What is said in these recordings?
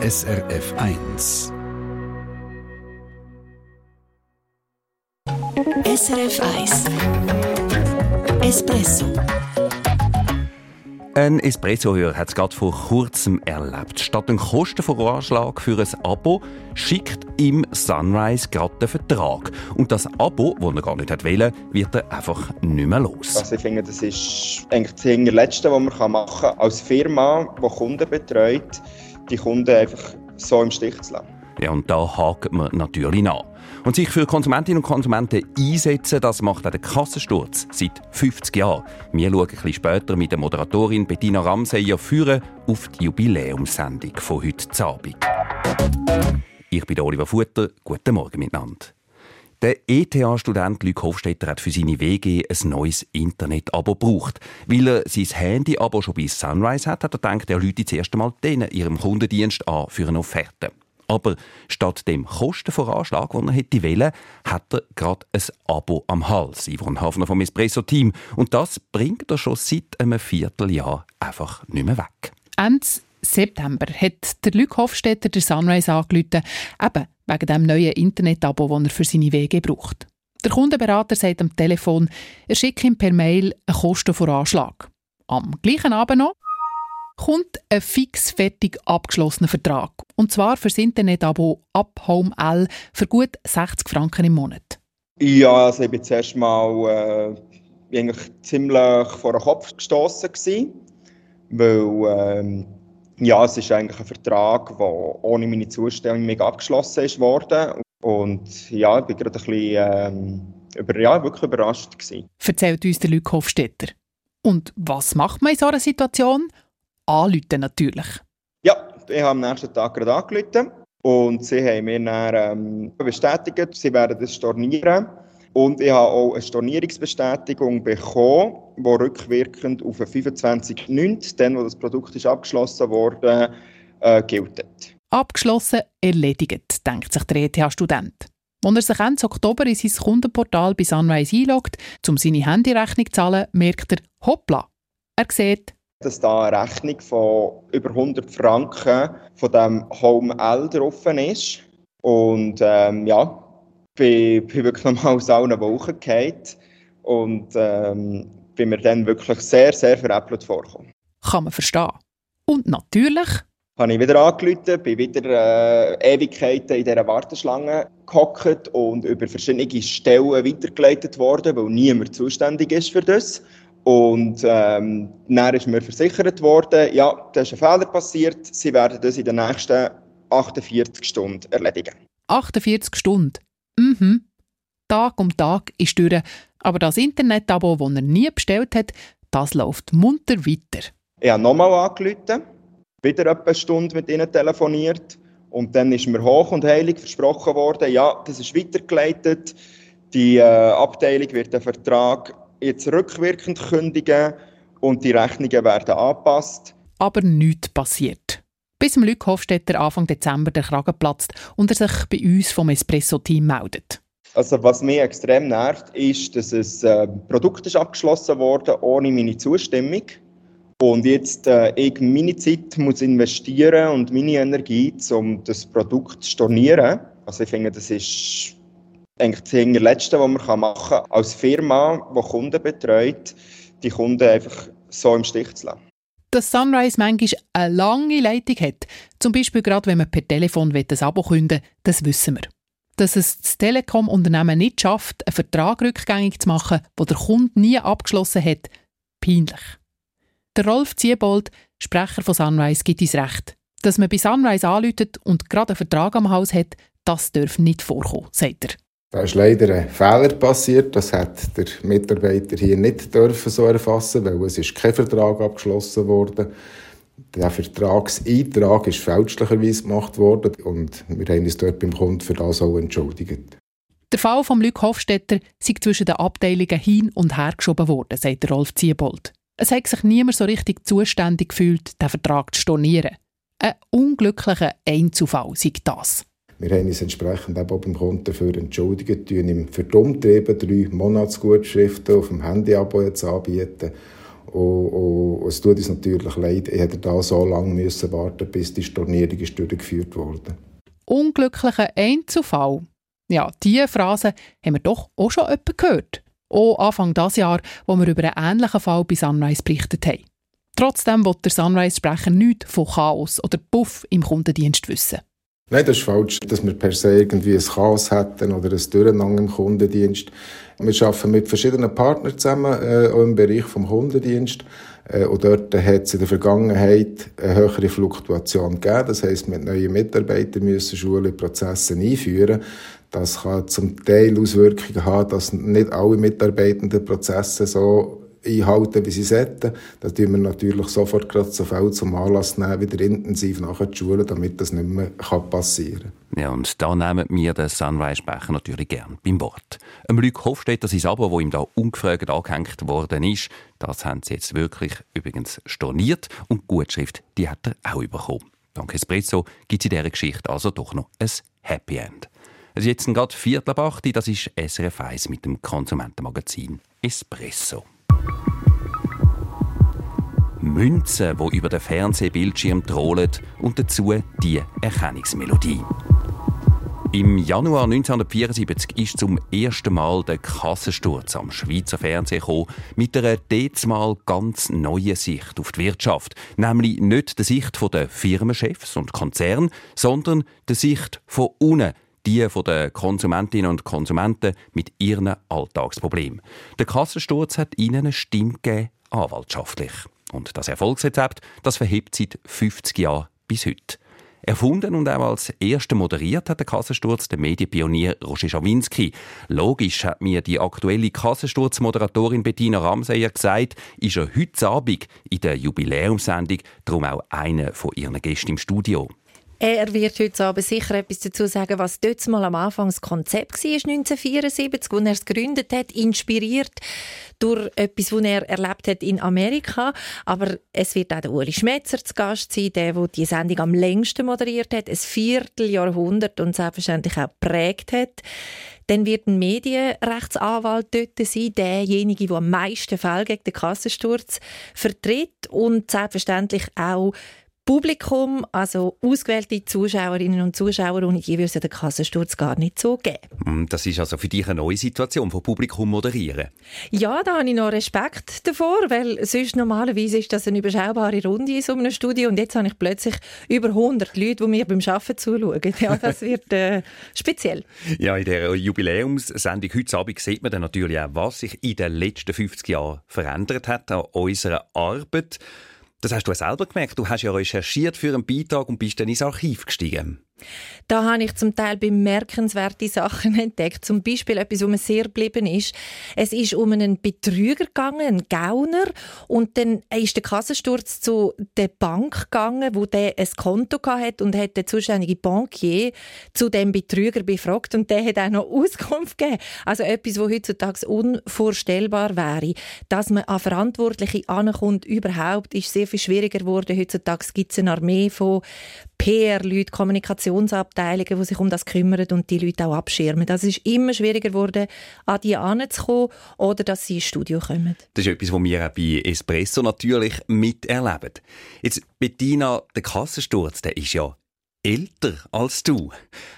SRF 1. SRF 1. Espresso. Ein Espresso-Hörer hat es gerade vor kurzem erlebt. Statt einem Kostenvoranschlag für ein Abo schickt ihm Sunrise gerade den Vertrag. Und das Abo, das er gar nicht wollte, wird er einfach nicht mehr los. Also ich finde, das ist eigentlich das Hinterletzte, was man machen kann, als Firma, die Kunden betreut, die Kunden einfach so im Stich zu lassen. Ja, und da hakt man natürlich nach. Und sich für Konsumentinnen und Konsumenten einsetzen, das macht auch der Kassensturz seit 50 Jahren. Wir schauen ein bisschen später mit der Moderatorin Bettina Ramseyer führen auf die Jubiläumssendung von heute Abend. Ich bin Oliver Futter. Guten Morgen miteinander. Der ETH-Student Luc Hofstetter hat für seine WG ein neues Internet-Abo gebraucht. Weil er sein Handy-Abo schon bei Sunrise hat, hat er gedacht, er rufe zuerst einmal denen ihrem Kundendienst an für eine Offerte. Aber statt dem Kostenvoranschlag, den er hätte wollen, hat er gerade ein Abo am Hals. Yvonne Hafner vom Espresso-Team. Und das bringt er schon seit einem Vierteljahr einfach nicht mehr weg. Ende September hat der Luc Hofstetter der Sunrise angerufen, eben wegen dem neuen Internet-Abo, das er für seine Wege braucht. Der Kundenberater sagt am Telefon, er schickt ihm per Mail einen Kostenvoranschlag. Am gleichen Abend noch kommt ein fix fertig abgeschlossener Vertrag. Und zwar für das Internet-Abo ab Home L für gut 60 Franken im Monat. Ja, also ich bin zuerst mal äh, eigentlich ziemlich vor den Kopf gestoßen weil ähm, ja, es ist eigentlich ein Vertrag, der ohne meine Zustimmung abgeschlossen ist worden. Und ja, ich bin gerade ein bisschen ähm, über, ja, wirklich überrascht gewesen. Erzählt uns der Luc Hofstetter. Und was macht man in so einer Situation? Anrufen natürlich. Ja, ich habe am nächsten Tag gerade angerufen und sie haben mir dann ähm, bestätigt, sie werden das stornieren. Und ich habe auch eine Stornierungsbestätigung bekommen, die rückwirkend auf den 25.09., dann, wo das Produkt ist abgeschlossen wurde, äh, gilt. Abgeschlossen, erledigt, denkt sich der ETH-Student. Als er sich Ende Oktober in sein Kundenportal bei Sunrise einloggt, um seine Handyrechnung zu zahlen, merkt er, hoppla, er sieht, dass da eine Rechnung von über 100 Franken von dem Home L drauf ist. Und ähm, ja, bin, bin wirklich nochmal aus allen Wochen gefallen und ähm, bin mir dann wirklich sehr, sehr veräppelt vorgekommen. Kann man verstehen. Und natürlich habe ich wieder angerufen, bin wieder äh, Ewigkeiten in dieser Warteschlange gehockt und über verschiedene Stellen weitergeleitet worden, weil niemand zuständig ist für das. Und ähm, dann ist mir versichert worden, ja, da ist ein Fehler passiert, sie werden das in den nächsten 48 Stunden erledigen. 48 Stunden? Mhm. Tag um Tag ist durch. Aber das Internet-Abo, das er nie bestellt hat, das läuft munter weiter. Ich habe nochmal angerufen, wieder etwa eine Stunde mit ihnen telefoniert. Und dann ist mir hoch und heilig versprochen worden, ja, das ist weitergeleitet. Die äh, Abteilung wird den Vertrag jetzt rückwirkend kündigen und die Rechnungen werden angepasst. Aber nichts passiert. Bis im Luc Hofstetter Anfang Dezember der Kragen platzt und er sich bei uns vom Espresso-Team meldet. Also was mich extrem nervt, ist, dass ein äh, Produkt ist abgeschlossen wurde ohne meine Zustimmung und jetzt äh, ich meine Zeit muss investieren und meine Energie, um das Produkt zu stornieren. Also ich finde, das ist eigentlich das Hinterletzte, was man machen kann, als Firma, die Kunden betreut, die Kunden einfach so im Stich zu lassen. Dass Sunrise manchmal eine lange Leitung hat, zum Beispiel gerade wenn man per Telefon ein Abo künden will, das wissen wir. Dass es das Telekom-Unternehmen nicht schafft, einen Vertrag rückgängig zu machen, wo der Kunde nie abgeschlossen hat, peinlich. Der Rolf Ziebold, Sprecher von Sunrise, gibt uns recht. Dass man bei Sunrise anläutet und gerade einen Vertrag am Haus hat, das darf nicht vorkommen, sagt er. Da ist leider ein Fehler passiert. Das hat der Mitarbeiter hier nicht dürfen so erfassen, weil es ist kein Vertrag abgeschlossen wurde. Der Vertragseintrag ist fälschlicherweise gemacht worden und wir haben uns dort beim Kunden für das auch entschuldigt. Der Fall von Luc Hofstetter sei zwischen den Abteilungen hin und her geschoben worden, sagt Rolf Ziebold. Es hat sich niemand so richtig zuständig gefühlt, den Vertrag zu stornieren. Ein unglücklicher Einzufall sei das. Wir haben uns entsprechend auch beim Kunden dafür entschuldigt, tun ihm die Umtriebe drei Monatsgutschriften auf dem Handy-Abo jetzt anbieten. Und, und, es tut uns natürlich leid, ich hätte da so lange müssen warten bis die Stornierung ist durchgeführt wurde. Unglücklicher Einzelfall. Ja, diese Phrase haben wir doch auch schon öppe gehört. Auch Anfang dieses Jahr, wo wir über einen ähnlichen Fall bei Sunrise berichtet haben. Trotzdem will der Sunrise-Sprecher nichts von Chaos oder Puff im Kundendienst wissen. Nein, das ist falsch, dass wir per se irgendwie ein Chaos hätten oder ein Durcheinander im Kundendienst. Wir arbeiten mit verschiedenen Partnern zusammen, äh, auch im Bereich des Kundendienst. Äh, und dort hat es in der Vergangenheit eine höhere Fluktuation gegeben. Das heisst, mit neuen Mitarbeitern müssen Schulen Prozesse einführen. Das kann zum Teil Auswirkungen haben, dass nicht alle Mitarbeitenden Prozesse so einhalten, wie sie sollten. Da tun wir natürlich sofort gerade so viel zum Anlass nehmen, wieder intensiv nachzuschulen, damit das nicht mehr passieren kann. Ja, und da nehmen wir den Sunrise-Sprecher natürlich gern beim Wort. Ein Luc Hofstetter, sein Abo, das ihm da ungefragt angehängt worden ist, das haben sie jetzt wirklich übrigens storniert und die Gutschrift, die hat er auch bekommen. Dank Espresso gibt es in dieser Geschichte also doch noch ein Happy End. Es ist jetzt gerade Viertel ab 8, das ist SRF 1 mit dem Konsumentenmagazin Espresso. Münzen, die über den Fernsehbildschirm trollen und dazu die Erkennungsmelodie. Im Januar 1974 ist zum ersten Mal der Kassensturz am Schweizer Fernsehen gekommen, mit einer derzmal ganz neuen Sicht auf die Wirtschaft. Nämlich nicht der Sicht der Firmenchefs und Konzerne, sondern der Sicht von unten, die den Konsumentinnen und Konsumenten mit ihren Alltagsproblemen. Der Kassensturz hat ihnen eine Stimme gegeben, anwaltschaftlich. Und das Erfolgsrezept, das verhebt seit 50 Jahren bis heute. Erfunden und auch als erster moderiert hat der Kassensturz der Medienpionier Roger Schawinski. Logisch hat mir die aktuelle Kassensturz-Moderatorin Bettina Ramseyer gesagt, ist er heute Abend in der Jubiläumssendung darum auch einer von ihren Gästen im Studio. Er wird heute aber sicher etwas dazu sagen, was dort mal am Anfang das Konzept war, 1974, als er es gegründet hat, inspiriert durch etwas, was er erlebt hat in Amerika. Aber es wird auch der Uli Schmetzer zu Gast sein, der, der die Sendung am längsten moderiert hat, ein Vierteljahrhundert und selbstverständlich auch geprägt hat. Dann wird ein Medienrechtsanwalt dort sein, derjenige, der am meisten Fälle gegen den Kassensturz vertritt und selbstverständlich auch Publikum, also ausgewählte Zuschauerinnen und Zuschauer, ohne die würde es den Kassensturz gar nicht so geben. Hm, das ist also für dich eine neue Situation, von Publikum moderieren? Ja, da habe ich noch Respekt davor, weil sonst normalerweise ist das eine überschaubare Runde in so einem Studio und jetzt habe ich plötzlich über 100 Leute, die mir beim Arbeiten zuschauen. Ja, das wird äh, speziell. Ja, in der Jubiläumssendung heute Abend sieht man dann natürlich auch, was sich in den letzten 50 Jahren verändert hat an unserer Arbeit. Das hast du selber gemerkt. Du hast ja recherchiert für einen Beitrag und bist dann ins Archiv gestiegen. Da habe ich zum Teil bemerkenswerte Sachen entdeckt. Zum Beispiel etwas, was mir sehr geblieben ist. Es ist um einen Betrüger gegangen, einen Gauner. Und dann ist der Kassensturz zu der Bank gegangen, wo der ein Konto hatte und hat der zuständige Bankier zu dem Betrüger befragt und der hat auch noch Auskunft gegeben. Also etwas, was heutzutage unvorstellbar wäre. Dass man an Verantwortliche ankommt, überhaupt, ist sehr viel schwieriger geworden. Heutzutage gibt es eine Armee von PR-Leute, Kommunikationsabteilungen, die sich um das kümmern und die Leute auch abschirmen. Das ist immer schwieriger geworden, an die anzukommen oder dass sie ins Studio kommen. Das ist etwas, was wir auch bei Espresso natürlich miterleben. Jetzt, Bettina, der Kassensturz, der ist ja älter als du.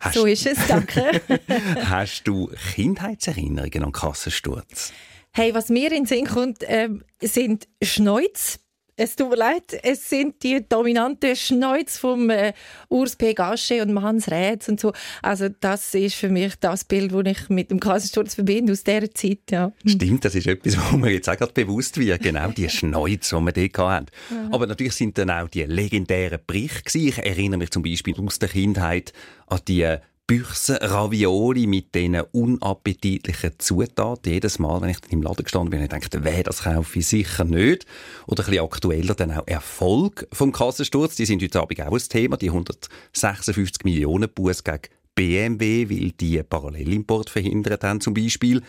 Hast so ist es, danke. hast du Kindheitserinnerungen an Kassensturz? Hey, was mir in den Sinn kommt, äh, sind Schneuz es tut mir leid, es sind die dominanten Schnäuz vom äh, Urs P. Gasche und Hans Rätz und so. Also das ist für mich das Bild, das ich mit dem Kassensturz verbinde aus dieser Zeit. Ja. Stimmt, das ist etwas, wo mir jetzt auch gerade bewusst wird. Genau, die Schnäuz, die wir dort hatten. Aber natürlich sind dann auch die legendären Berichte. Ich erinnere mich zum Beispiel aus der Kindheit an die Büchse Ravioli mit diesen unappetitlichen Zutaten. Jedes Mal, wenn ich im Laden gestanden bin, habe ich gedacht, weh, das kaufe ich sicher nicht. Oder ein bisschen aktueller dann auch Erfolg vom Kassensturz. Die sind heute Abend auch ein Thema. Die 156 Millionen Buß gegen BMW, weil die Parallelimport verhindert haben zum Beispiel.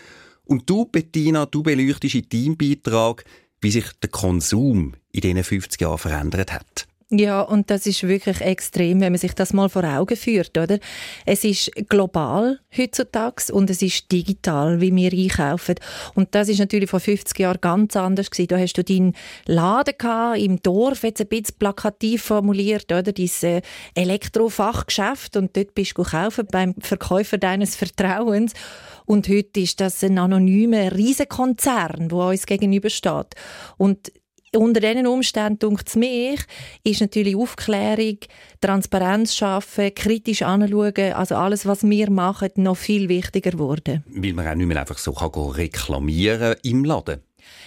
Und du, Bettina, du beleuchtest in deinem Beitrag, wie sich der Konsum in diesen 50 Jahren verändert hat. Ja, und das ist wirklich extrem, wenn man sich das mal vor Augen führt, oder? Es ist global heutzutage und es ist digital, wie wir einkaufen. Und das ist natürlich vor 50 Jahren ganz anders gewesen. Da hast du deinen Laden gehabt, im Dorf, jetzt ein bisschen plakativ formuliert, oder? Dein äh, Elektrofachgeschäft und dort bist du kaufen beim Verkäufer deines Vertrauens. Und heute ist das ein anonymer Riesenkonzern, der uns gegenübersteht. Und unter diesen Umständen, denkt es mich, ist natürlich Aufklärung, Transparenz schaffen, kritisch anschauen, also alles, was wir machen, noch viel wichtiger geworden. Weil man auch nicht mehr einfach so reklamieren im Laden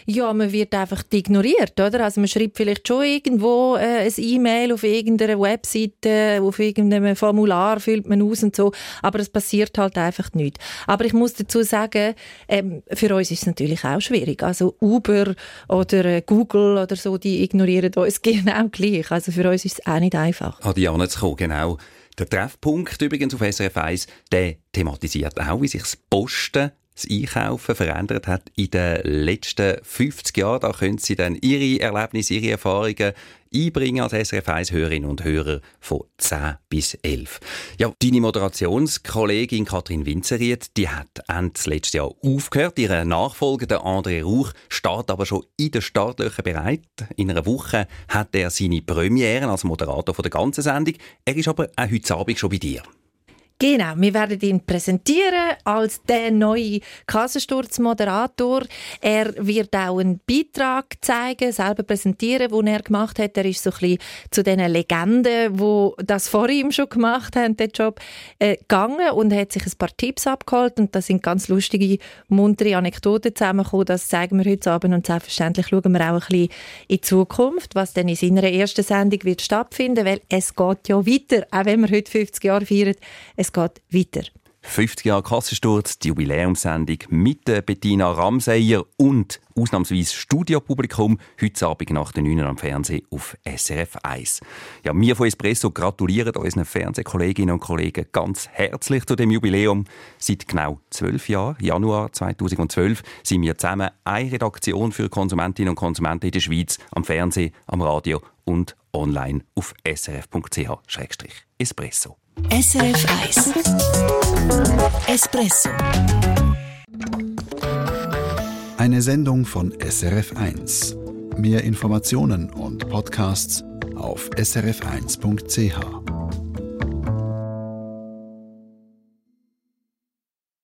ja, man wird einfach ignoriert, oder? Also man schreibt vielleicht schon irgendwo äh, ein E-Mail auf irgendeiner Webseite, auf irgendeinem Formular füllt man aus und so, aber es passiert halt einfach nicht. Aber ich muss dazu sagen, ähm, für uns ist es natürlich auch schwierig. Also Uber oder äh, Google oder so, die ignorieren uns genau gleich. Also für uns ist es auch nicht einfach. An die zu kommen, genau. Der Treffpunkt übrigens auf SRF 1, der thematisiert auch, wie sich das Posten das Einkaufen verändert hat in den letzten 50 Jahren. Da können Sie dann Ihre Erlebnisse, Ihre Erfahrungen einbringen als SRF 1 Hörerinnen und Hörer von 10 bis 11. Ja, deine Moderationskollegin Kathrin Winzeriet, die hat Ende letztes Jahr aufgehört. Ihre Nachfolger, der André Rauch, steht aber schon in den Startlöchern bereit. In einer Woche hat er seine Premiere als Moderator der ganzen Sendung. Er ist aber auch heute Abend schon bei dir. Genau, wir werden ihn präsentieren als der neue Kassensturzmoderator. Er wird auch einen Beitrag zeigen, selber präsentieren, den er gemacht hat. Er ist so ein bisschen zu den Legenden, wo das vor ihm schon gemacht haben, den Job, äh, gegangen und hat sich ein paar Tipps abgeholt und da sind ganz lustige, muntere Anekdoten zusammengekommen. Das zeigen wir heute Abend und selbstverständlich schauen wir auch ein bisschen in die Zukunft, was dann in seiner ersten Sendung wird stattfinden, weil es geht ja weiter, auch wenn wir heute 50 Jahre feiern. Es geht weiter. 50 Jahre Kassensturz, die Jubiläumssendung mit Bettina Ramseyer und ausnahmsweise Studiopublikum heute Abend nach den 9 am Fernsehen auf SRF 1. Ja, wir von Espresso gratulieren unseren Fernsehkolleginnen und Kollegen ganz herzlich zu dem Jubiläum. Seit genau zwölf Jahren, Januar 2012, sind wir zusammen eine Redaktion für Konsumentinnen und Konsumenten in der Schweiz am Fernsehen, am Radio und online auf srf.ch-espresso. SRF 1 Espresso Eine Sendung von SRF 1. Mehr Informationen und Podcasts auf srf1.ch.